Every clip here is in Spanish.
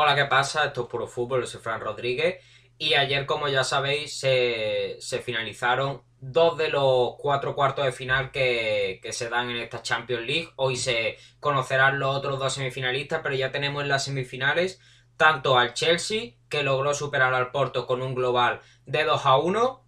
Hola, ¿qué pasa? Esto es Puro Fútbol, soy Fran Rodríguez. Y ayer, como ya sabéis, se, finalizaron dos de los cuatro cuartos de final que, se dan en esta Champions League. Hoy se conocerán los otros dos semifinalistas, pero ya tenemos en las semifinales tanto al Chelsea, que logró superar al Porto con un global de 2 a 1,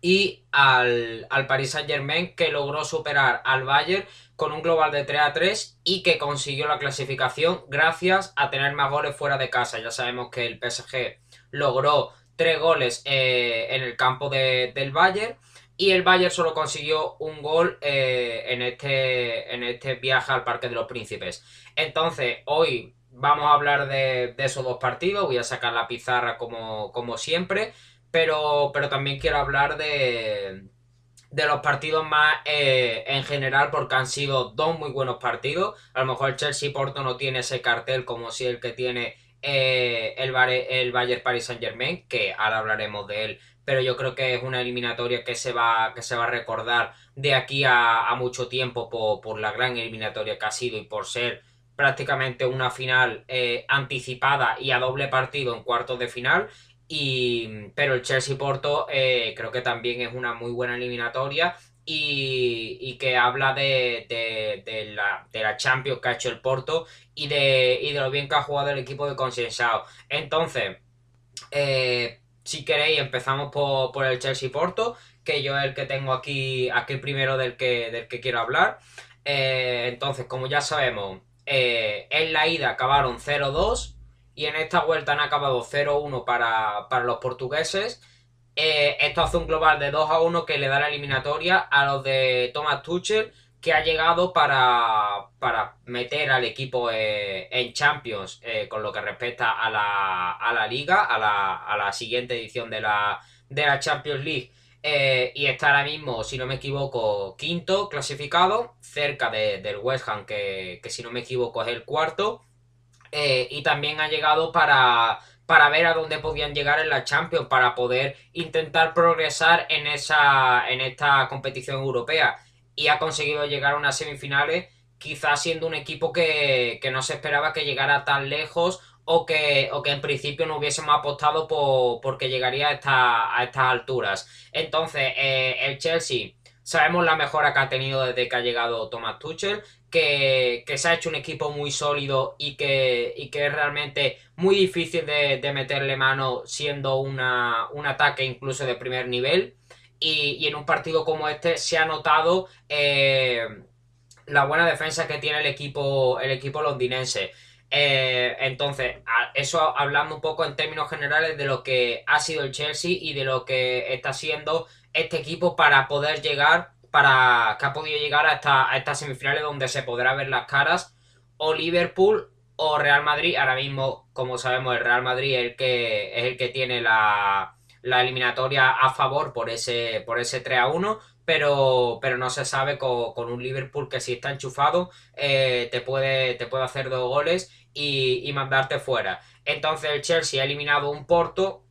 y al, al Paris Saint Germain, que logró superar al Bayern con un global de 3 a 3 y que consiguió la clasificación gracias a tener más goles fuera de casa. Ya sabemos que el PSG logró 3 goles eh, en el campo del Bayern y el Bayern solo consiguió un gol eh, en, este, en este viaje al Parque de los Príncipes. Entonces, hoy vamos a hablar de, esos dos partidos. Voy a sacar la pizarra como, como siempre, pero, pero también quiero hablar de de los partidos más eh, en general porque han sido dos muy buenos partidos. A lo mejor el Chelsea Porto no tiene ese cartel como si el que tiene eh, el, el Bayern Paris Saint Germain, que ahora hablaremos de él, pero yo creo que es una eliminatoria que se va, que se va a recordar de aquí a, mucho tiempo por, la gran eliminatoria que ha sido y por ser prácticamente una final eh, anticipada y a doble partido en cuartos de final y, pero el Chelsea Porto eh, creo que también es una muy buena eliminatoria y, que habla de, la, de la Champions que ha hecho el Porto y de, y de lo bien que ha jugado el equipo de Consensado. Entonces, eh, si queréis, empezamos por, el Chelsea Porto, que yo es el que tengo aquí, aquí primero del que, del que quiero hablar. Eh, entonces, como ya sabemos, en la ida acabaron 0-2 y en esta vuelta han acabado 0-1 para, los portugueses. Eh, esto hace un global de 2 a 1 que le da la eliminatoria a los de Thomas Tuchel, que ha llegado para, meter al equipo eh, en Champions eh, con lo que respecta a la, liga, a la, siguiente edición de la, de la Champions League. y está ahora mismo, si no me equivoco, quinto clasificado, cerca del West Ham, que, que si no me equivoco es el cuarto. Eh, y también ha llegado para, para ver a dónde podían llegar en la Champions, para poder intentar progresar en, esa, en esta competición europea. Y ha conseguido llegar a unas semifinales, quizás siendo un equipo que, no se esperaba que llegara tan lejos o que, o que en principio no hubiésemos apostado por, porque llegaría a, esta, a estas alturas. Entonces, eh, el Chelsea, sabemos la mejora que ha tenido desde que ha llegado Thomas Tuchel que, se ha hecho un equipo muy sólido y que, es realmente muy difícil de, meterle mano siendo una, un ataque incluso de primer nivel. Y, en un partido como este se ha notado eh, la buena defensa que tiene el equipo, el equipo londinense. Eh, entonces, eso hablando un poco en términos generales de lo que ha sido el Chelsea y de lo que está siendo este equipo para poder llegar para que ha podido llegar a, esta, estas semifinales donde se podrá ver las caras o Liverpool o Real Madrid. Ahora mismo, como sabemos, el Real Madrid es el que, es el que tiene la, eliminatoria a favor por ese, por ese 3 a 1. Pero, pero no se sabe con, un Liverpool que si está enchufado eh, te, puede, te puede hacer dos goles y, mandarte fuera. Entonces el Chelsea ha eliminado un Porto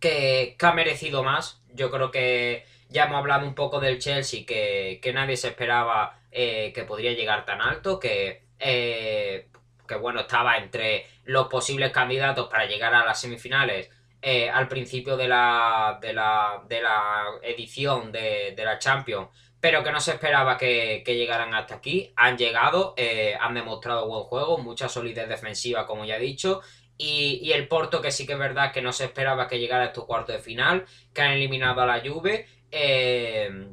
que ha merecido más. Yo creo que, ya hemos hablado un poco del Chelsea, que, nadie se esperaba eh, que podría llegar tan alto, que, eh, que bueno, estaba entre los posibles candidatos para llegar a las semifinales eh, al principio de la, de la, de la edición de, la Champions, pero que no se esperaba que, llegaran hasta aquí. Han llegado, han demostrado buen juego, mucha solidez defensiva, como ya he dicho, y, el Porto, que sí que es verdad que no se esperaba que llegara a estos cuartos de final, que han eliminado a la Juve eh,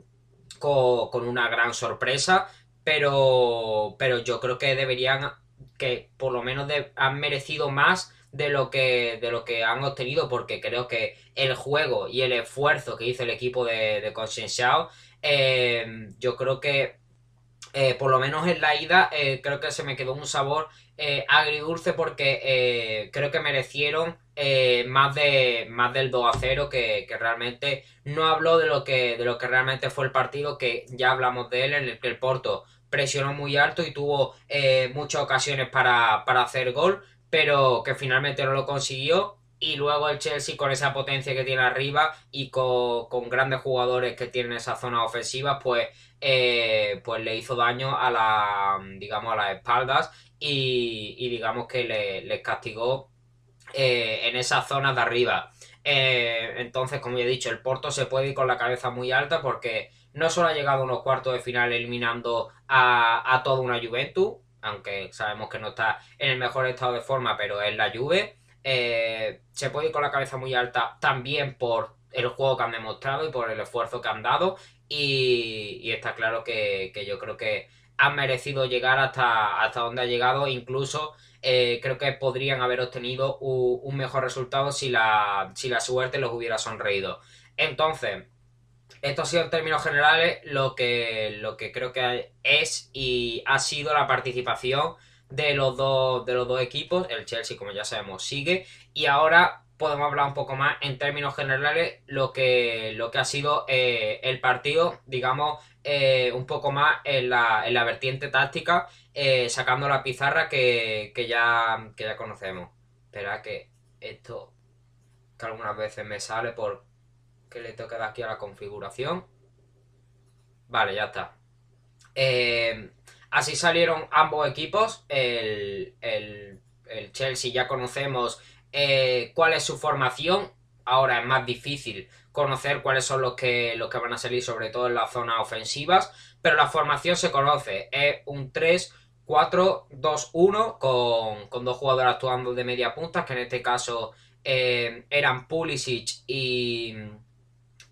con, una gran sorpresa, pero, pero yo creo que deberían, que por lo menos han merecido más de lo que de lo que han obtenido porque creo que el juego y el esfuerzo que hizo el equipo de, de eh, yo creo que eh, por lo menos en la ida creo que se me quedó un sabor agridulce porque creo que merecieron eh, más, de, más del 2 a 0 que, realmente no habló de lo, que, de lo que realmente fue el partido, que ya hablamos de él, en el que el Porto presionó muy alto y tuvo eh, muchas ocasiones para, hacer gol, pero que finalmente no lo consiguió. Y luego el Chelsea con esa potencia que tiene arriba y con, grandes jugadores que tienen esa zona ofensiva, pues, eh, pues le hizo daño a la, digamos, a las espaldas y, digamos que le, les castigó en esas zonas de arriba. entonces, como ya he dicho, el Porto se puede ir con la cabeza muy alta porque no solo ha llegado a unos cuartos de final eliminando a, a toda una Juventus, aunque sabemos que no está en el mejor estado de forma, pero es la Juve. Eh, se puede ir con la cabeza muy alta también por el juego que han demostrado y por el esfuerzo que han dado. Y, está claro que, yo creo que han merecido llegar hasta, hasta donde ha llegado. Incluso eh, creo que podrían haber obtenido un, mejor resultado si la, si la suerte los hubiera sonreído. Entonces, esto ha sido en términos generales lo que, lo que creo que es y ha sido la participación de los dos, de los dos equipos. El Chelsea, como ya sabemos, sigue. Y ahora podemos hablar un poco más en términos generales lo que, lo que ha sido eh, el partido, digamos, eh, un poco más en la, en la vertiente táctica, eh, sacando la pizarra que, que, ya, que ya conocemos. Espera que esto que algunas veces me sale por que le toca dar aquí a la configuración. Vale, ya está. Eh, así salieron ambos equipos. El, Chelsea ya conocemos eh, cuál es su formación. Ahora es más difícil conocer cuáles son los que, los que van a salir, sobre todo en las zonas ofensivas. Pero la formación se conoce. Es un 3. 4-2-1 con, con, dos jugadores actuando de media punta, que en este caso eh, eran Pulisic y,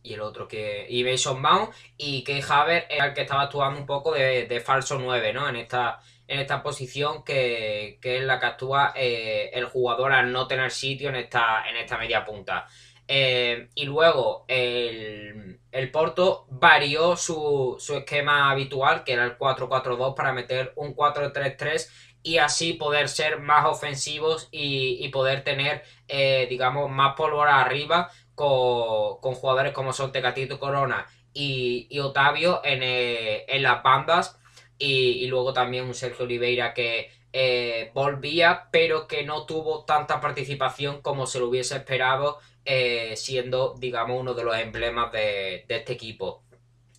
y el otro que. Y Mason Mount y que Haver era el que estaba actuando un poco de, falso 9, ¿no? En esta, en esta posición que, es la que actúa eh, el jugador al no tener sitio en esta, en esta media punta. Eh, y luego el, el Porto varió su, esquema habitual, que era el 4-4-2, para meter un 4-3-3 y así poder ser más ofensivos y, poder tener, eh, digamos, más pólvora arriba con, jugadores como son Tecatito Corona y, Otavio eh, en, las bandas. Y, luego también un Sergio Oliveira que eh, volvía, pero que no tuvo tanta participación como se lo hubiese esperado, eh, siendo, digamos, uno de los emblemas de, este equipo.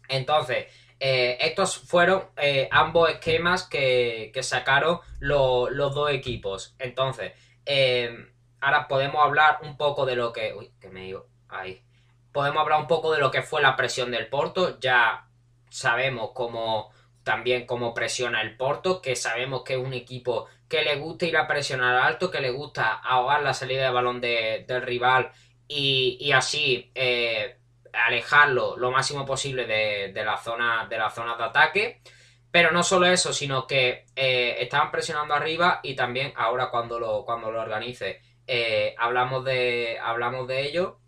Entonces, estos fueron ambos esquemas que, sacaron los dos equipos. Entonces, ahora podemos hablar un poco de lo que... Uy, que me iba ahí. Podemos hablar un poco de lo que fue la presión del Porto. Ya sabemos cómo también cómo presiona el Porto, que sabemos que es un equipo que le gusta ir a presionar alto, que le gusta ahogar la salida de balón del rival y, así eh, alejarlo lo máximo posible de, la zona, de la zona de ataque. Pero no solo eso, sino que eh, estaban presionando arriba y también ahora cuando lo, cuando lo organice eh, hablamos, de, hablamos de ello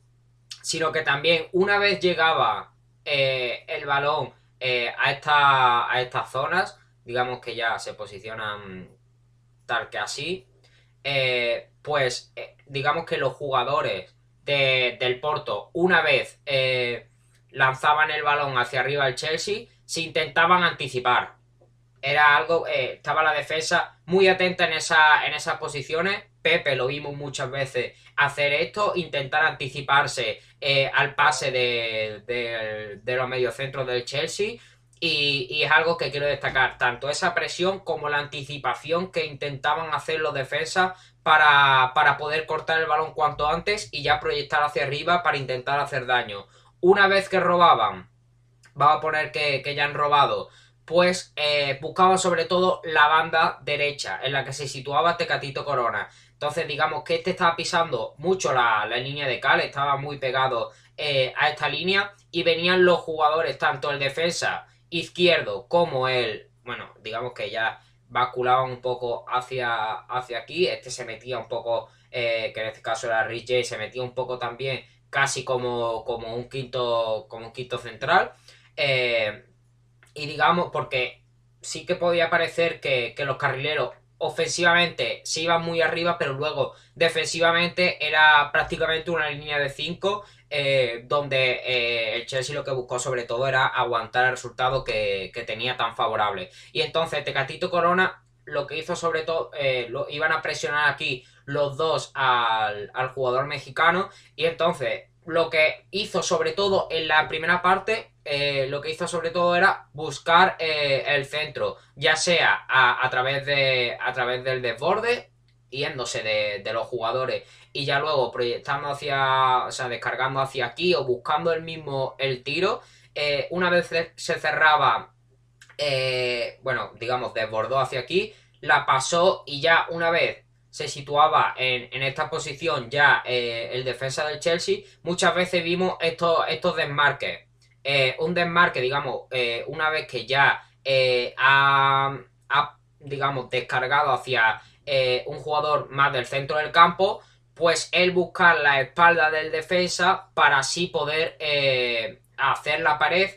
sino que también una vez llegaba eh, el balón eh, a, esta, a estas zonas, digamos que ya se posicionan tal que así, eh, pues digamos que los jugadores del Porto, una vez lanzaban el balón hacia arriba el Chelsea, se intentaban anticipar. Era algo, estaba la defensa muy atenta en, esa, en esas posiciones. Pepe lo vimos muchas veces hacer esto, intentar anticiparse eh, al pase de, los mediocentros del Chelsea. Y, es algo que quiero destacar, tanto esa presión como la anticipación que intentaban hacer los defensas para, poder cortar el balón cuanto antes y ya proyectar hacia arriba para intentar hacer daño. Una vez que robaban, vamos a poner que, ya han robado, pues eh, buscaban sobre todo la banda derecha en la que se situaba Tecatito Corona. Entonces, digamos que este estaba pisando mucho la, línea de cal, estaba muy pegado eh, a esta línea y venían los jugadores, tanto el defensa izquierdo como el, bueno, digamos que ya basculaban un poco hacia, hacia aquí, este se metía un poco, eh, que en este caso era Rich J, se metía un poco también casi como, como, un, quinto, como un quinto central. Y digamos, porque sí que podía parecer que, los carrileros ofensivamente se iba muy arriba, pero luego defensivamente era prácticamente una línea de 5 eh, donde eh, el Chelsea lo que buscó sobre todo era aguantar el resultado que, tenía tan favorable. Y entonces Tecatito Corona lo que hizo sobre todo, eh, lo, iban a presionar aquí los dos al, al jugador mexicano y entonces lo que hizo sobre todo en la primera parte, eh, lo que hizo sobre todo era buscar eh, el centro, ya sea a, través de, a través del desborde yéndose de, los jugadores y ya luego proyectando hacia, o sea, descargando hacia aquí o buscando el mismo el tiro, eh, una vez se cerraba, bueno, digamos, desbordó hacia aquí, la pasó y ya una vez se situaba en, esta posición ya el defensa del Chelsea, muchas veces vimos estos, estos desmarques. Un desmarque, digamos, una vez que ya ha, ha, digamos, descargado hacia un jugador más del centro del campo, pues él buscar la espalda del defensa para así poder hacer la pared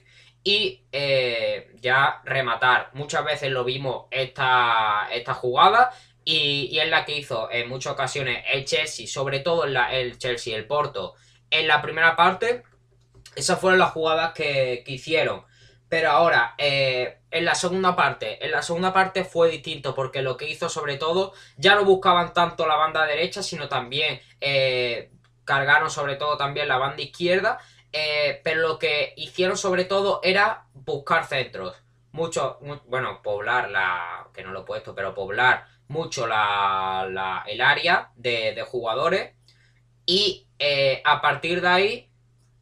y eh, ya rematar. Muchas veces lo vimos esta, esta jugada y, es la que hizo en muchas ocasiones el Chelsea, sobre todo en el Chelsea, el Porto, en la primera parte. Esas fueron las jugadas que, hicieron. Pero ahora, eh, en la segunda parte, en la segunda parte fue distinto porque lo que hizo sobre todo, ya no buscaban tanto la banda derecha, sino también eh, cargaron sobre todo también la banda izquierda eh, pero lo que hicieron sobre todo era buscar centros. Mucho, bueno, poblar la, que no lo he puesto, pero poblar mucho la, el área de, jugadores y a partir de ahí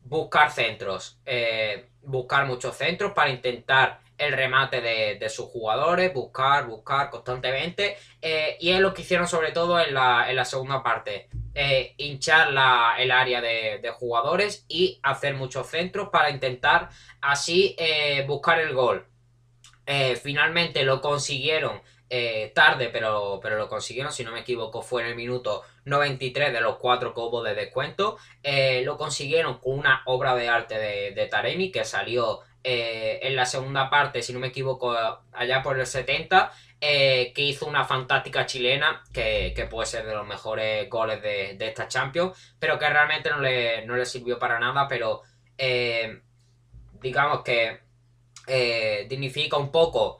buscar centros. Eh, buscar muchos centros para intentar el remate de, sus jugadores, buscar, buscar constantemente. y es lo que hicieron sobre todo en la, en la segunda parte. Eh, hinchar el área de, jugadores y hacer muchos centros para intentar así eh, buscar el gol. Eh, finalmente lo consiguieron tarde, pero, pero lo consiguieron, si no me equivoco, fue en el minuto 93 de los cuatro cobos de descuento. lo consiguieron con una obra de arte de, de Taremi que salió en la segunda parte, si no me equivoco, allá por el 70 eh, que hizo una fantástica chilena, que, puede ser de los mejores goles de, esta Champions, pero que realmente no le, sirvió para nada, pero eh, digamos que eh, dignifica un poco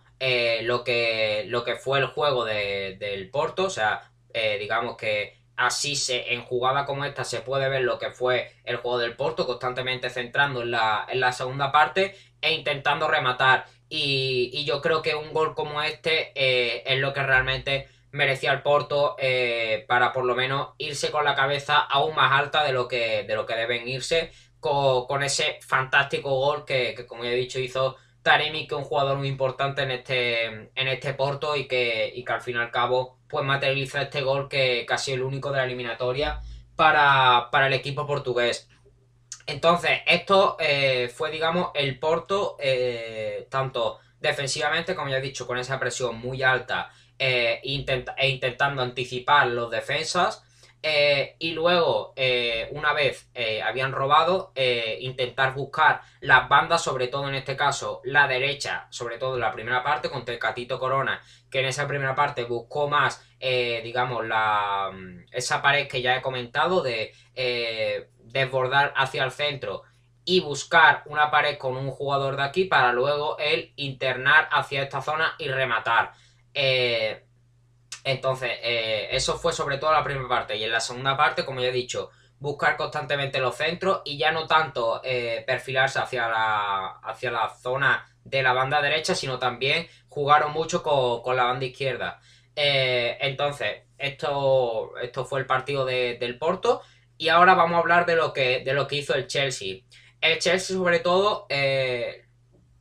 lo, que, lo que fue el juego del Porto, o sea, digamos que así se, en jugada como esta se puede ver lo que fue el juego del Porto, constantemente centrando en la, en la segunda parte e intentando rematar. Y, yo creo que un gol como este eh, es lo que realmente merecía el Porto eh, para por lo menos irse con la cabeza aún más alta de lo que, de lo que deben irse con, ese fantástico gol que, como ya he dicho hizo Taremi, que es un jugador muy importante en este, en este Porto y que, y que al fin y al cabo pues materializa este gol que casi el único de la eliminatoria para, para el equipo portugués. Entonces, esto eh, fue, digamos, el Porto, eh, tanto defensivamente, como ya he dicho, con esa presión muy alta eh, e intentando anticipar los defensas. Y luego, una vez habían robado, intentar buscar las bandas, sobre todo en este caso la derecha, sobre todo en la primera parte, con Tecatito Corona, que en esa primera parte buscó más, digamos, la, esa pared que ya he comentado de desbordar hacia el centro y buscar una pared con un jugador de aquí para luego él internar hacia esta zona y rematar. Eh, entonces, eh, eso fue sobre todo la primera parte. Y en la segunda parte, como ya he dicho, buscar constantemente los centros y ya no tanto eh, perfilarse hacia la, hacia la zona de la banda derecha, sino también jugaron mucho con, la banda izquierda. entonces, esto, esto fue el partido del Porto. Y ahora vamos a hablar de lo que, de lo que hizo el Chelsea. El Chelsea, sobre todo, eh,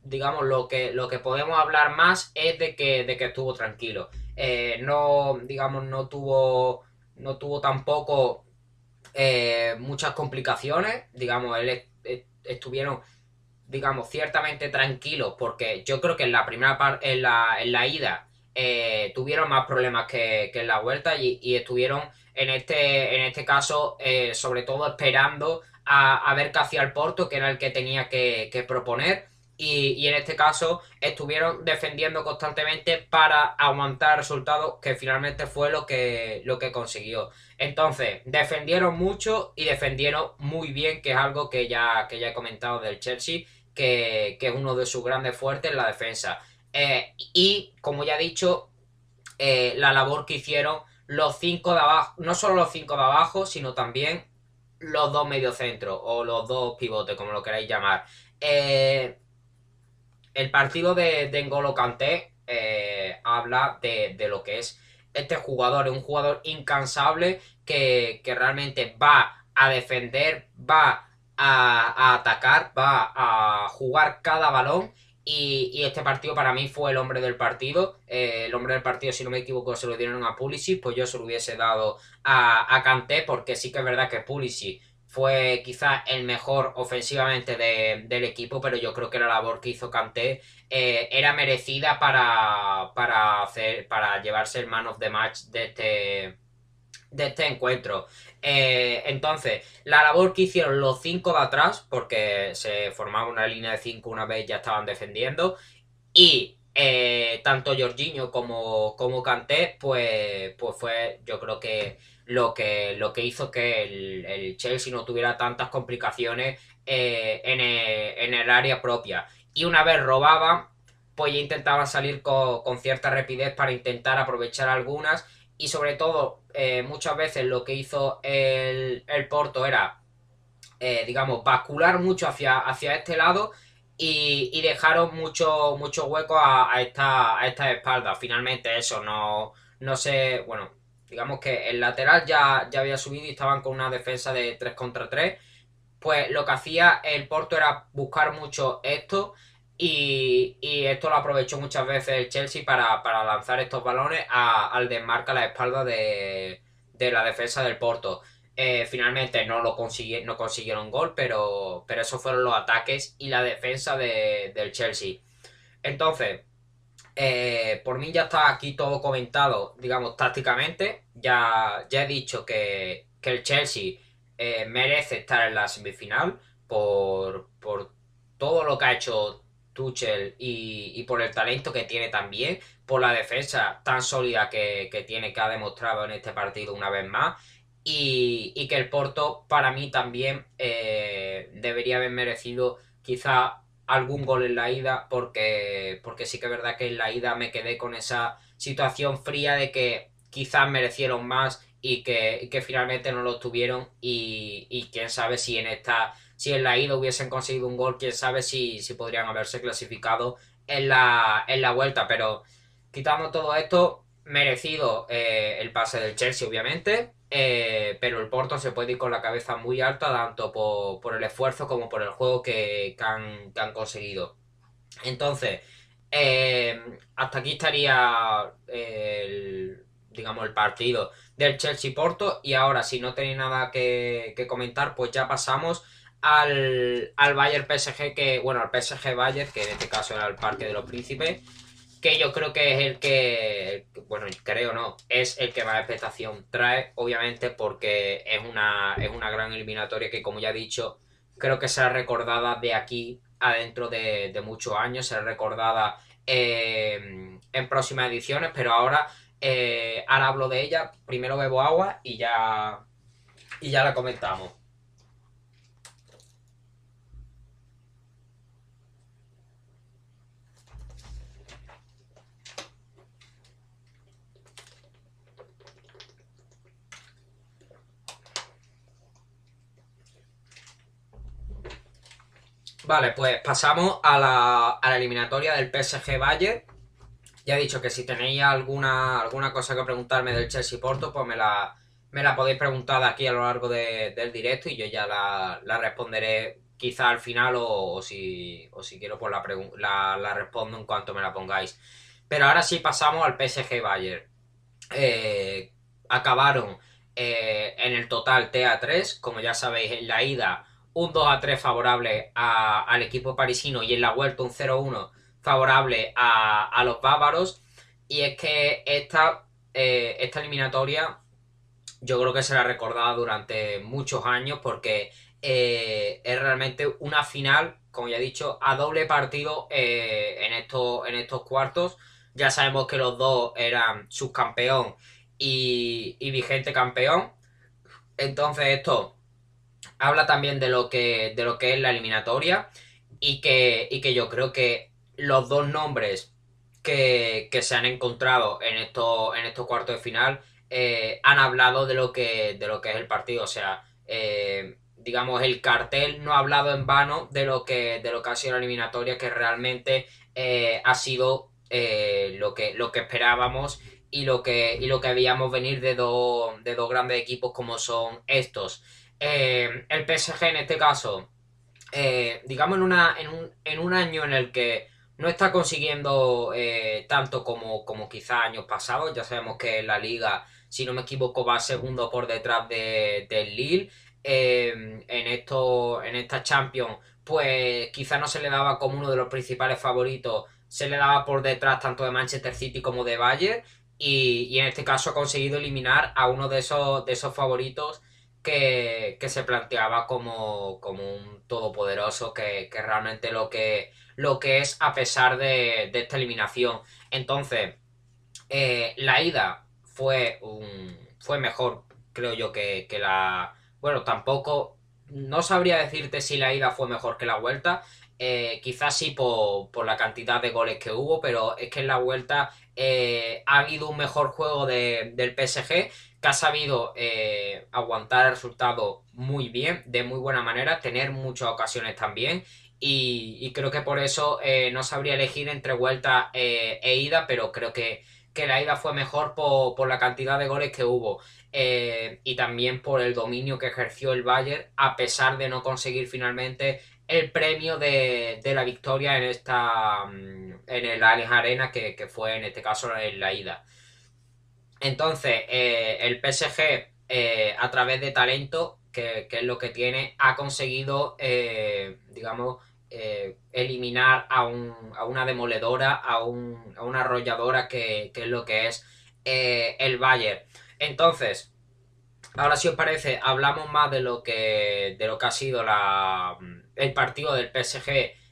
digamos, lo que, lo que podemos hablar más es de que, de que estuvo tranquilo. Eh, no, digamos, no tuvo, no tuvo tampoco eh, muchas complicaciones. Digamos, él estuvieron, digamos, ciertamente tranquilos porque yo creo que en la primera parte, en la, en la ida, tuvieron más problemas que, en la vuelta y, y estuvieron en este, en este caso, eh, sobre todo esperando a, ver qué hacía el Porto, que era el que tenía que, proponer. Y, en este caso estuvieron defendiendo constantemente para aguantar resultados que finalmente fue lo que, lo que consiguió. Entonces, defendieron mucho y defendieron muy bien, que es algo que ya, que ya he comentado del Chelsea, que, es uno de sus grandes fuertes en la defensa. Eh, y, como ya he dicho, eh, la labor que hicieron los cinco de abajo, no solo los cinco de abajo, sino también los dos mediocentros o los dos pivotes, como lo queráis llamar. Eh, el partido de, de N'Golo Kanté eh, habla de, lo que es este jugador es un jugador incansable que, realmente va a defender, va a, atacar, va a jugar cada balón. Y, este partido para mí fue el hombre del partido. Eh, el hombre del partido, si no me equivoco, se lo dieron a Pulisic. Pues yo se lo hubiese dado a, a Kanté, porque sí que es verdad que Pulisic fue quizás el mejor ofensivamente del equipo, pero yo creo que la labor que hizo Kanté eh, era merecida para, para, hacer, para llevarse el man of the match de este, de este encuentro. Eh, entonces, la labor que hicieron los cinco de atrás, porque se formaba una línea de cinco una vez ya estaban defendiendo, y eh, tanto Jorginho como, como Kanté, pues, pues fue, yo creo que lo que, lo que hizo que el, Chelsea no tuviera tantas complicaciones eh, en, el, área propia. Y una vez robaban, pues ya intentaban salir con, cierta rapidez para intentar aprovechar algunas. Y sobre todo, eh, muchas veces lo que hizo el, el Porto era, eh, digamos, bascular mucho hacia, hacia este lado y, dejaron mucho, mucho hueco a, a, esta, a esta espalda. Finalmente eso no, no sé, bueno, digamos que el lateral ya, ya había subido y estaban con una defensa de 3 contra 3, pues lo que hacía el Porto era buscar mucho esto y, esto lo aprovechó muchas veces el Chelsea para, lanzar estos balones al desmarca la espalda de, la defensa del Porto. Eh, finalmente no lo consiguieron, no consiguieron gol, pero, pero esos fueron los ataques y la defensa del Chelsea. Entonces, eh, por mí ya está aquí todo comentado, digamos, tácticamente. Ya, ya he dicho que, el Chelsea eh, merece estar en la semifinal por, todo lo que ha hecho Tuchel y, por el talento que tiene también, por la defensa tan sólida que, tiene, que ha demostrado en este partido una vez más. Y, que el Porto para mí también eh, debería haber merecido quizá algún gol en la ida porque, porque sí que es verdad que en la ida me quedé con esa situación fría de que quizás merecieron más y que, finalmente no lo tuvieron y, quién sabe si en esta si en la ida hubiesen conseguido un gol quién sabe si, si podrían haberse clasificado en la, en la vuelta. Pero quitamos todo esto merecido eh, el pase del Chelsea obviamente eh, pero el Porto se puede ir con la cabeza muy alta, tanto por, el esfuerzo como por el juego que, han, conseguido. Entonces, eh, hasta aquí estaría el, digamos, el partido del Chelsea-Porto. Y ahora, si no tenéis nada que, comentar, pues ya pasamos al, al Bayern PSG, que, bueno, al PSG Bayern, que en este caso era el Parque de los Príncipes que yo creo que es el que, bueno, creo no, es el que más expectación trae, obviamente porque es una, es una gran eliminatoria que, como ya he dicho, creo que será recordada de aquí adentro de, de muchos años, será recordada eh, en próximas ediciones, pero ahora, eh, ahora hablo de ella, primero bebo agua y ya, y ya la comentamos. Vale, pues pasamos a la, eliminatoria del PSG Bayern. Ya he dicho que si tenéis alguna, alguna cosa que preguntarme del Chelsea Porto, pues me la, me la podéis preguntar aquí a lo largo del directo y yo ya la, responderé quizá al final o, si, o si quiero pues la, la, respondo en cuanto me la pongáis. Pero ahora sí pasamos al PSG Bayern. Eh, acabaron eh, en el total TA3, como ya sabéis en la ida un 2 a 3 favorable al equipo parisino y en la vuelta un 0-1 favorable a, los bávaros. Y es que esta, eh, esta eliminatoria yo creo que será recordada durante muchos años porque eh, es realmente una final, como ya he dicho, a doble partido eh, en, estos, en estos cuartos. Ya sabemos que los dos eran subcampeón y, y vigente campeón. Entonces esto habla también de lo que, de lo que es la eliminatoria y que, y que yo creo que los dos nombres que, se han encontrado en, esto, en estos cuartos de final eh, han hablado de lo, que, de lo que es el partido. O sea, eh, digamos, el cartel no ha hablado en vano de lo que, de lo que ha sido la eliminatoria, que realmente eh, ha sido lo, que, lo que esperábamos y lo que, y lo que veíamos venir de, dos de dos grandes equipos como son estos. Eh, el PSG en este caso, eh, digamos en, una, en, un, en un año en el que no está consiguiendo eh, tanto como, como quizá años pasados. Ya sabemos que la liga, si no me equivoco, va segundo por detrás de, del Lille. en, esto, en esta Champions, pues quizá no se le daba como uno de los principales favoritos. Se le daba por detrás tanto de Manchester City como de Bayern. Y, en este caso ha conseguido eliminar a uno de esos, de esos favoritos que, se planteaba como, un todopoderoso, que, que realmente lo que lo que es a pesar de, esta eliminación. Entonces, eh, la ida fue, un, fue mejor, creo yo, que, la... Bueno, tampoco... No sabría decirte si la ida fue mejor que la vuelta. Eh, quizás sí por, la cantidad de goles que hubo, pero es que en la vuelta eh, ha habido un mejor juego del PSG que ha sabido aguantar el resultado muy bien, de muy buena manera, tener muchas ocasiones también. Y, creo que por eso eh, no sabría elegir entre vuelta eh, e ida, pero creo que, la ida fue mejor por, la cantidad de goles que hubo. Eh, y también por el dominio que ejerció el Bayern a pesar de no conseguir finalmente el premio de, la victoria en esta mm, en el Allianz Arena que, fue en este caso en la ida. Entonces, el PSG a través de talento que, es lo que tiene, ha conseguido, eh, digamos, eh, eliminar a, una demoledora, a, una arrolladora que, es lo que es eh, el Bayern. Entonces, ahora si os parece, hablamos más de lo que, de lo que ha sido la, el partido del PSG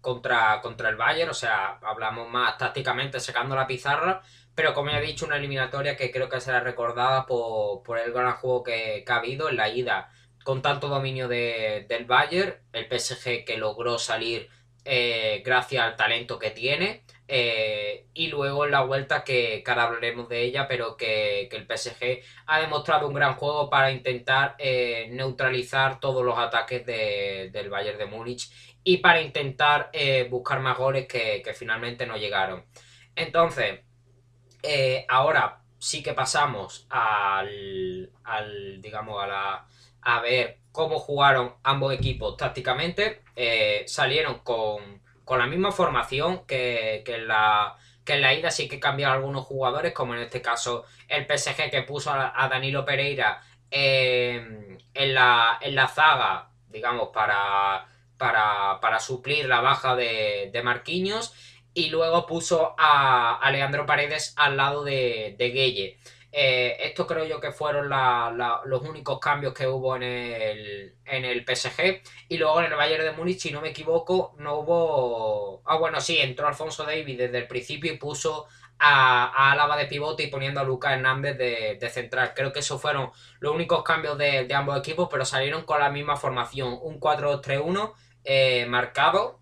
contra, contra el Bayern, o sea, hablamos más tácticamente sacando la pizarra pero como ya he dicho, una eliminatoria que creo que será recordada por, el gran juego que, ha habido en la ida con tanto dominio del Bayern, el PSG que logró salir eh, gracias al talento que tiene. Eh, y luego en la vuelta que, cada hablaremos de ella, pero que, el PSG ha demostrado un gran juego para intentar eh, neutralizar todos los ataques del Bayern de Múnich y para intentar buscar más goles que, que finalmente no llegaron. Entonces, eh, ahora sí que pasamos al, digamos, a, la, a ver cómo jugaron ambos equipos tácticamente. Eh, salieron con, la misma formación que, en la, que en la ida sí que cambiaron algunos jugadores, como en este caso el PSG que puso a, Danilo Pereira en, la, en la zaga, digamos, para, para, suplir la baja de, de Marquinhos y luego puso a, a Leandro Paredes al lado de, de Gueye. Eh, esto creo yo que fueron los únicos cambios que hubo en el, en el PSG. Y luego en el Bayern de Múnich, si no me equivoco, no hubo. Ah, bueno, sí, entró Alfonso David desde el principio y puso a, Álava de pivote y poniendo a Lucas Hernández de, central. Creo que esos fueron los únicos cambios de, ambos equipos, pero salieron con la misma formación: un 4-2-3-1 eh, marcado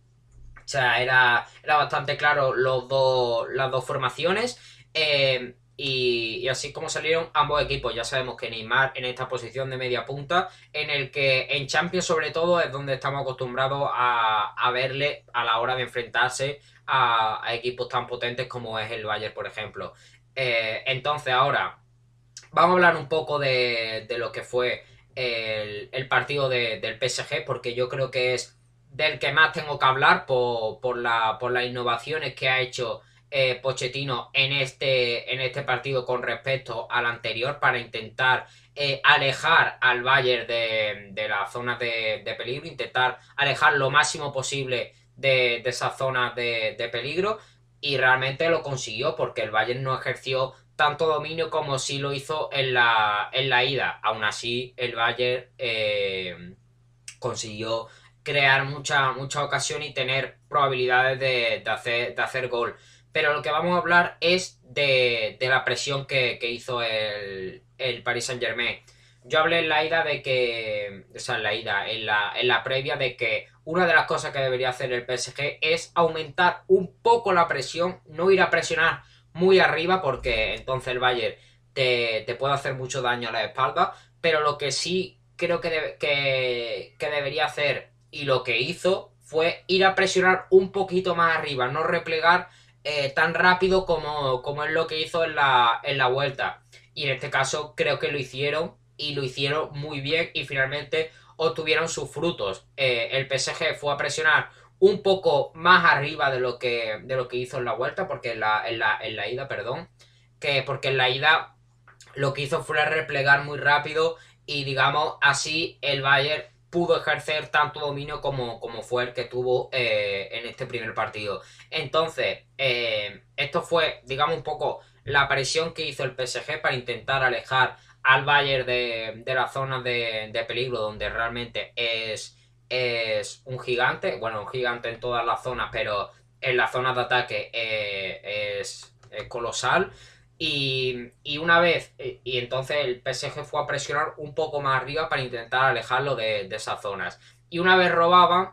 o sea, era, era bastante claro los dos, las dos formaciones. Eh, y, así como salieron ambos equipos. Ya sabemos que Neymar en esta posición de media punta, en el que en Champions sobre todo es donde estamos acostumbrados a, verle a la hora de enfrentarse a, equipos tan potentes como es el Bayern, por ejemplo. Eh, entonces ahora vamos a hablar un poco de, lo que fue el, partido del PSG, porque yo creo que es del que más tengo que hablar por, por, la, por las innovaciones que ha hecho eh, Pochettino en este, en este partido con respecto al anterior para intentar eh, alejar al Bayern de, de las zonas de, peligro, intentar alejar lo máximo posible de, de esas zonas de, peligro y realmente lo consiguió porque el Bayern no ejerció tanto dominio como si lo hizo en la, en la ida. Aún así, el Bayern eh, consiguió crear mucha, mucha ocasión y tener probabilidades de, hacer, de hacer gol. Pero lo que vamos a hablar es de, la presión que, hizo el, el, Paris Saint Germain. Yo hablé en la ida de que, o sea, en la ida, en la, en la previa de que una de las cosas que debería hacer el PSG es aumentar un poco la presión, no ir a presionar muy arriba porque entonces el Bayern te, puede hacer mucho daño a la espalda, pero lo que sí creo que, que, que debería hacer y lo que hizo fue ir a presionar un poquito más arriba, no replegar eh, tan rápido como, como, es lo que hizo en la, en la vuelta. Y en este caso creo que lo hicieron y lo hicieron muy bien y finalmente obtuvieron sus frutos. Eh, el PSG fue a presionar un poco más arriba de lo que, de lo que hizo en la vuelta, porque en la, en la, en la ida, perdón, que porque en la ida lo que hizo fue replegar muy rápido y digamos así el Bayern pudo ejercer tanto dominio como, como fue el que tuvo eh, en este primer partido. Entonces, eh, esto fue, digamos, un poco la presión que hizo el PSG para intentar alejar al Bayern de, de las zonas de, peligro donde realmente es, es un gigante, bueno, un gigante en todas las zonas, pero en las zonas de ataque eh, es, colosal. Y, una vez, y, entonces el PSG fue a presionar un poco más arriba para intentar alejarlo de, esas zonas. Y una vez robaban,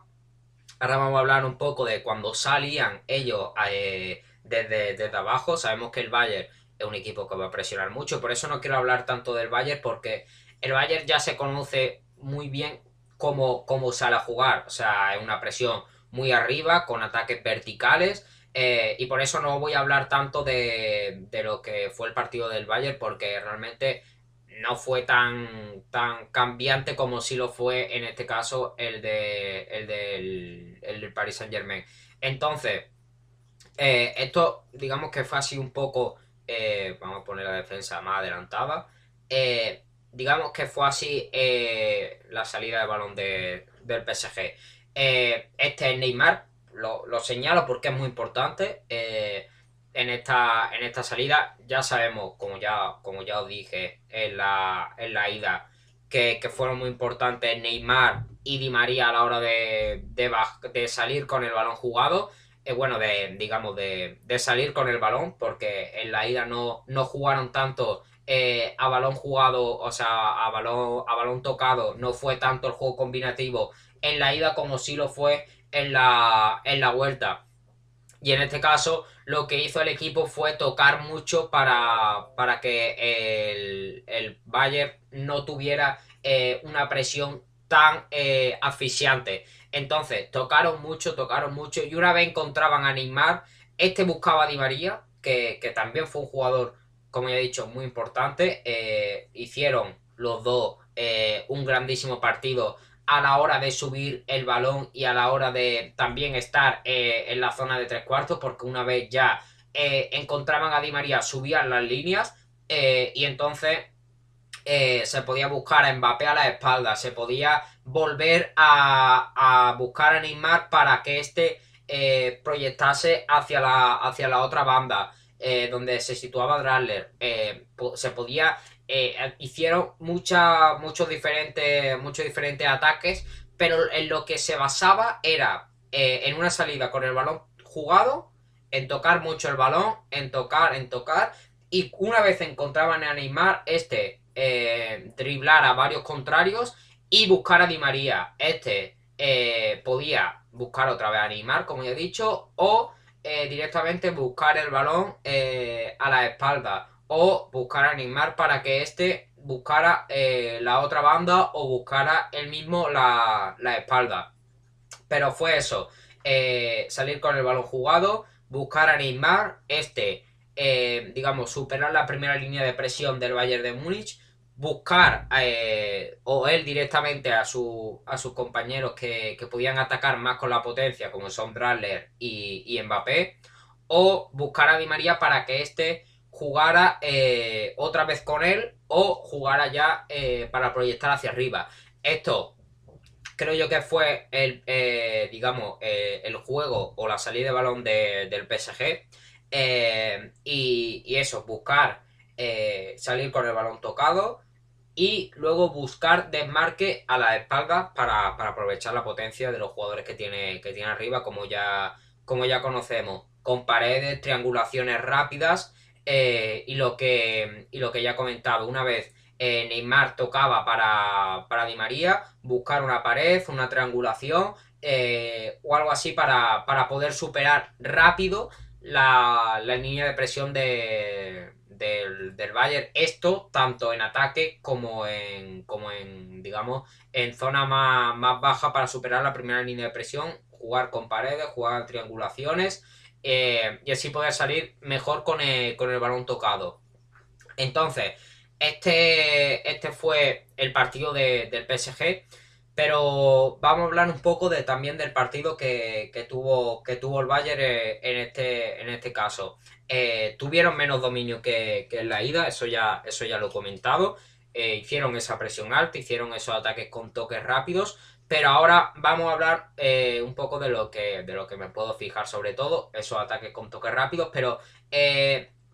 ahora vamos a hablar un poco de cuando salían ellos eh, desde, desde abajo, sabemos que el Bayern es un equipo que va a presionar mucho. Por eso no quiero hablar tanto del Bayern, porque el Bayern ya se conoce muy bien cómo, cómo sale a jugar. O sea, es una presión muy arriba, con ataques verticales. Eh, y por eso no voy a hablar tanto de, lo que fue el partido del Bayern, porque realmente no fue tan, tan cambiante como si lo fue en este caso el, de, el, del, el Paris Saint Germain. Entonces, eh, esto digamos que fue así un poco eh, vamos a poner la defensa más adelantada. Digamos que fue así la salida de balón del PSG. este es Neymar, lo, señalo porque es muy importante. en, esta, en esta salida ya sabemos, como ya, como ya os dije en la, en la ida, que, fueron muy importantes Neymar y Di María a la hora de, de salir con el balón jugado. Eh, bueno, de, digamos, de, salir con el balón, porque en la ida no, no jugaron tanto eh, a balón jugado, o sea, a balón, a balón tocado, no fue tanto el juego combinativo en la ida como sí lo fue en la, en la vuelta. Y en este caso, lo que hizo el equipo fue tocar mucho para, para que el, el Bayern no tuviera eh, una presión tan asfixiante. Entonces, tocaron mucho, tocaron mucho. Y una vez encontraban a Neymar, este buscaba a Di María, que, también fue un jugador, como ya he dicho, muy importante. Eh, hicieron los dos eh, un grandísimo partido a la hora de subir el balón y a la hora de también estar eh, en la zona de tres cuartos, porque una vez ya encontraban a Di María, subían las líneas y entonces se podía buscar a Mbappé a la espalda, se podía volver a, buscar a Neymar para que éste eh, proyectase hacia la, hacia la otra banda eh, donde se situaba Drasler. Eh, se podía. Hicieron mucha, muchos, diferentes, muchos diferentes ataques, pero en lo que se basaba era en una salida con el balón jugado, en tocar mucho el balón, en tocar, en tocar. Y una vez encontraban a Neymar, este driblar a varios contrarios y buscar a Di María. Este eh, podía buscar otra vez a Neymar, como ya he dicho, o eh, directamente buscar el balón eh, a la espalda, o buscar a Neymar para que este buscara la otra banda o buscara él mismo la, la espalda. Pero fue eso, salir con el balón jugado, buscar a Neymar, este, digamos, superar la primera línea de presión del Bayern de Múnich buscar eh, o él directamente a, su, a sus compañeros que, podían atacar más con la potencia, como son Bradler y, Mbappé, o buscar a Di María para que éste jugara eh, otra vez con él o jugara ya eh, para proyectar hacia arriba. Esto creo yo que fue el, digamos, el juego o la salida de balón del PSG. Y, eso, buscar salir con el balón tocado y luego buscar desmarque a la espalda para, aprovechar la potencia de los jugadores que tiene, que tiene arriba, como ya, como ya conocemos, con paredes, triangulaciones rápidas eh, y, lo que, y lo que ya he comentado, una vez eh, Neymar tocaba para, para Di María, buscar una pared, una triangulación eh, o algo así para, poder superar rápido la, la línea de presión de, del, del, Bayern. Esto tanto en ataque como en, como en digamos, en zona más, baja para superar la primera línea de presión, jugar con paredes, jugar triangulaciones y así poder salir mejor con el, con el balón tocado. Entonces, este, este fue el partido del PSG. Pero vamos a hablar un poco de, también del partido que, tuvo, que tuvo el Bayern eh, en este, en este caso. Eh, tuvieron menos dominio que, en la ida, eso ya, eso ya lo he comentado. Eh, hicieron esa presión alta, hicieron esos ataques con toques rápidos. Pero ahora vamos a hablar un poco de lo, que, de lo que me puedo fijar sobre todo, esos ataques con toques rápidos. Pero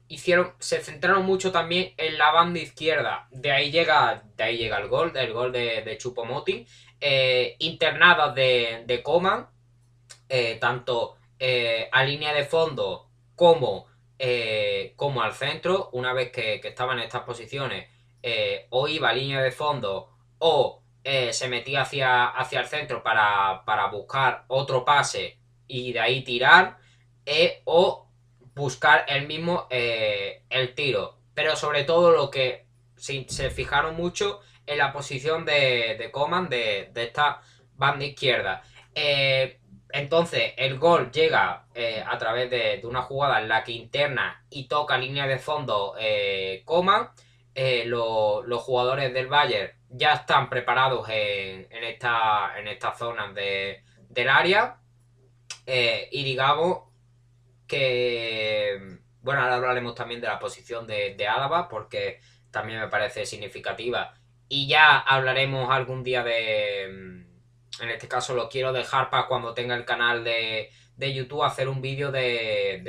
hicieron, se centraron mucho también en la banda izquierda. De ahí llega, de ahí llega el gol, el gol de, de Chupomoting eh, internadas de, de Coman, eh, tanto eh, a línea de fondo como, como al centro, una vez que, estaban en estas posiciones, o iba a línea de fondo o se metía hacia, hacia el centro para, buscar otro pase y de ahí tirar, o buscar el mismo el tiro. Pero sobre todo lo que se fijaron mucho en la posición de, de Coman de, esta banda izquierda. Eh, entonces, el gol llega eh, a través de, una jugada en la que interna y toca línea de fondo eh, Coman. los jugadores del Bayern ya están preparados en, esta, en estas zonas del área. y digamos que. Bueno, ahora hablaremos también de la posición de, de Álava, porque también me parece significativa y ya hablaremos algún día de... Mm, en este caso lo quiero dejar para cuando tenga el canal de, YouTube hacer un vídeo de,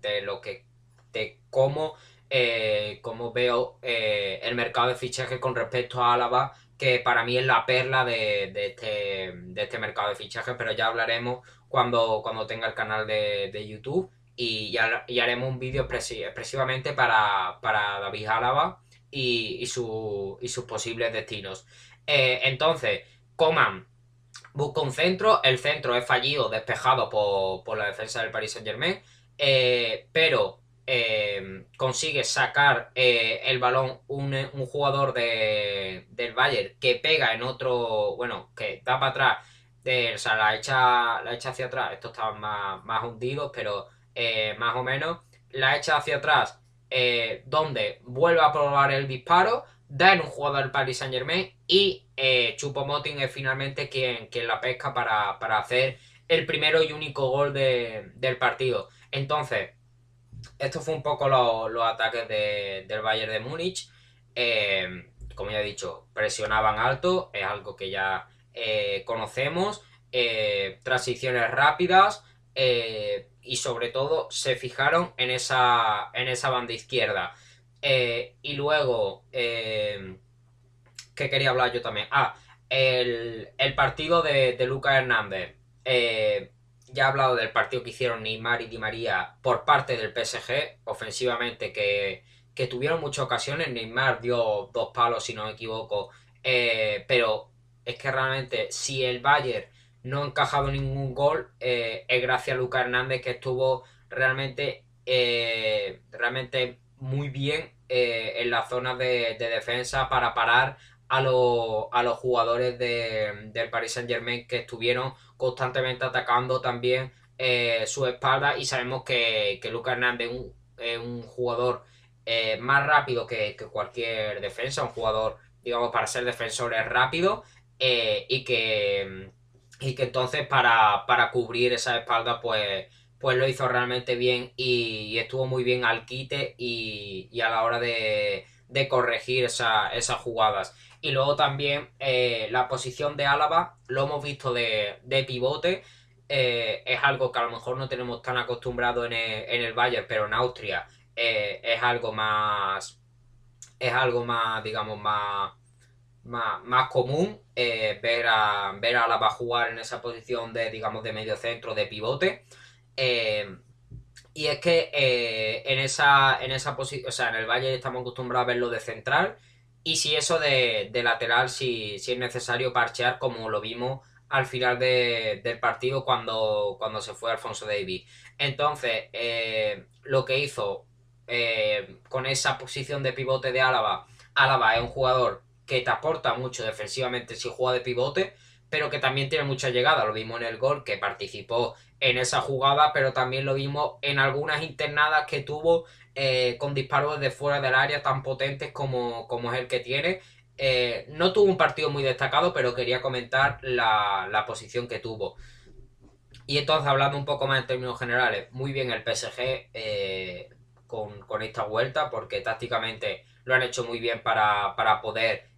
de, lo que... de cómo, eh, cómo veo eh, el mercado de fichaje con respecto a Álava que para mí es la perla de, este, este mercado de fichaje, pero ya hablaremos cuando, tenga el canal de, YouTube y, ya, haremos un vídeo expresivamente para, David Álava y, sus posibles destinos. Eh, entonces, Coman busca un centro, el centro es fallido, despejado por, la defensa del Paris Saint Germain, eh, pero eh, consigue sacar el balón un, jugador de, del Bayern que pega en otro, bueno, que da para atrás, o sea, la echa, la echa hacia atrás, estos estaban más, más hundidos, pero más o menos, la echa hacia atrás eh, donde vuelve a probar el disparo, da en un jugador del Paris Saint Germain y eh, Chupomoting es finalmente quien, quien la pesca para, hacer el primero y único gol del partido. Entonces, esto fue un poco los ataques del Bayern de Múnich. Eh, como ya he dicho, presionaban alto, es algo que ya conocemos. transiciones rápidas, eh, y sobre todo se fijaron en esa, en esa banda izquierda. Eh, y luego, eh, ¿qué quería hablar yo también? Ah, el, partido de, de Lucas Hernández. Ya he hablado del partido que hicieron Neymar y Di María por parte del PSG, ofensivamente, que, que tuvieron muchas ocasiones. Neymar dio dos palos, si no me equivoco. pero es que realmente, si el Bayern no ha encajado ningún gol, eh, es gracias a Lucas Hernández que estuvo realmente, eh, realmente muy bien eh, en la zona de, defensa para parar a, a los jugadores del Paris Saint Germain que estuvieron constantemente atacando también su espalda y sabemos que, que Lucas Hernández es un, jugador más rápido que, cualquier defensa, un jugador, digamos, para ser defensor es rápido y que y que entonces para, cubrir esa espalda pues, pues lo hizo realmente bien y, estuvo muy bien al quite y, a la hora de, corregir esas jugadas. Y luego también eh, la posición de Álava, lo hemos visto de, pivote, eh, es algo que a lo mejor no tenemos tan acostumbrado en el, en el Bayern, pero en Austria eh, es algo más, es algo más, digamos, más más, común eh, ver, a, ver a jugar en esa posición de, digamos, de medio centro, de pivote. Y es que eh, en esa, en esa posición, o sea, en el Valle estamos acostumbrados a verlo de central. Y si eso de, lateral, si, si, es necesario parchear, como lo vimos al final del partido cuando, cuando se fue Alfonso Davis. Entonces, lo que hizo con esa posición de pivote de Álava, Álava es un jugador que te aporta mucho defensivamente si juega de pivote, pero que también tiene mucha llegada. Lo vimos en el gol, que participó en esa jugada, pero también lo vimos en algunas internadas que tuvo eh, con disparos de fuera del área tan potentes como, como es el que tiene. Eh, no tuvo un partido muy destacado, pero quería comentar la, posición que tuvo. Y entonces, hablando un poco más en términos generales, muy bien el PSG eh, con, esta vuelta, porque tácticamente lo han hecho muy bien para, poder,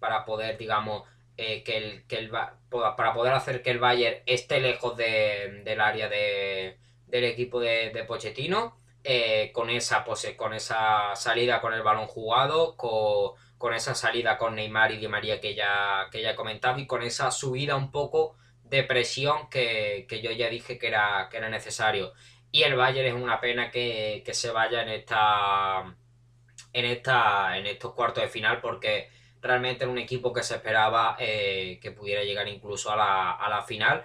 para poder, digamos, que el, que el, para poder hacer que el Bayern esté lejos del área del equipo de, de Pochettino. Eh, con, esa, con esa salida con el balón jugado, con, esa salida con Neymar y Di María que ya, que ya he comentado y con esa subida un poco de presión que, yo ya dije que era, que era necesario. Y el Bayern es una pena que, se vaya en esta en esta en estos cuartos de final porque realmente era un equipo que se esperaba eh, que pudiera llegar incluso a la, a la final.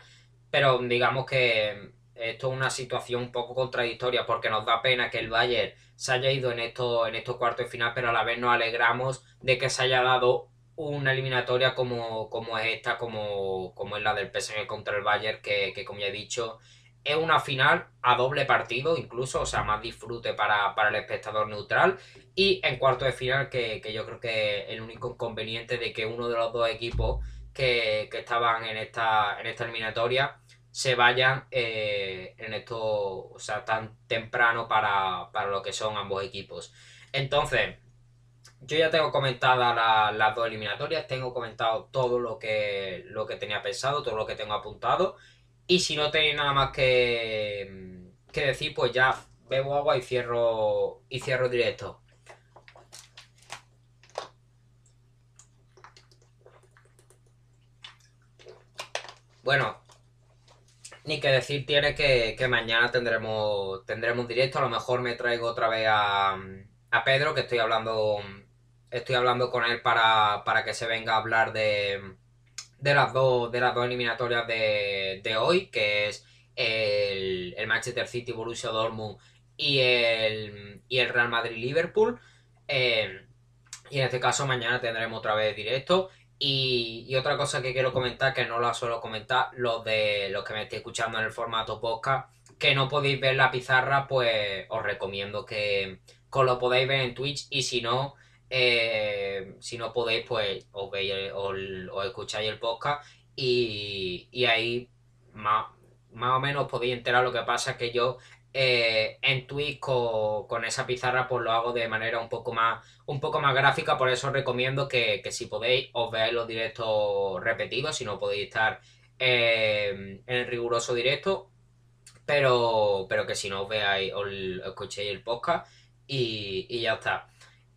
Pero digamos que esto es una situación un poco contradictoria porque nos da pena que el Bayern se haya ido en, esto, en estos cuartos de final, pero a la vez nos alegramos de que se haya dado una eliminatoria como, como es esta, como, como es la del PSG contra el Bayern, que, como ya he dicho, es una final a doble partido, incluso, o sea, más disfrute para, el espectador neutral. Y en cuarto de final, que, yo creo que el único inconveniente de que uno de los dos equipos que, que estaban en esta, en esta eliminatoria se vayan eh, en esto, o sea, tan temprano para, lo que son ambos equipos. Entonces, yo ya tengo comentadas las dos eliminatorias, tengo comentado todo lo que, lo que tenía pensado, todo lo que tengo apuntado. Y si no tenéis nada más que, que decir, pues ya bebo agua y cierro, y cierro directo. Bueno, ni que decir tiene que, mañana tendremos, tendremos directo. A lo mejor me traigo otra vez a, Pedro, que estoy hablando, estoy hablando con él para, que se venga a hablar de, de, las, dos, de las dos eliminatorias de, hoy, que es el, Manchester City Borussia Dortmund y el, y el Real Madrid Liverpool. Eh, y en este caso mañana tendremos otra vez directo. Y, otra cosa que quiero comentar, que no la suelo comentar, los de los que me estéis escuchando en el formato podcast, que no podéis ver la pizarra, pues os recomiendo que, lo podáis ver en Twitch y si no, eh, si no podéis, pues os, veis, os, escucháis el podcast y, ahí más, más o menos podéis enterar. Lo que pasa que yo eh, en Twitch con, esa pizarra pues lo hago de manera un poco más un poco más gráfica. Por eso os recomiendo que, si podéis os veáis los directos repetidos si no podéis estar eh, en el riguroso directo. Pero, pero que si no os veáis os escuchéis el podcast y, ya está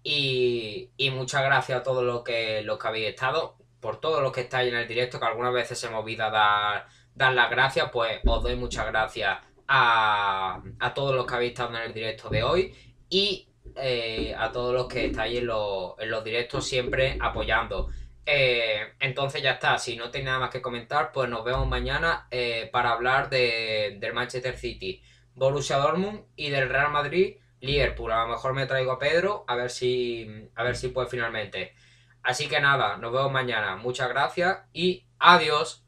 y, muchas gracias a todos los que, los que habéis estado por todos los que estáis en el directo que algunas veces se me olvida dar, dar las gracias pues os doy muchas gracias a, todos los que habéis estado en el directo de hoy y eh, a todos los que estáis en, los directos siempre apoyando. Eh, entonces ya está, si no tenéis nada más que comentar, pues nos vemos mañana eh, para hablar de, del Manchester City, Borussia Dortmund y del Real Madrid, Liverpool. A lo mejor me traigo a Pedro a ver si, a ver si puede finalmente. Así que nada, nos vemos mañana. Muchas gracias y adiós.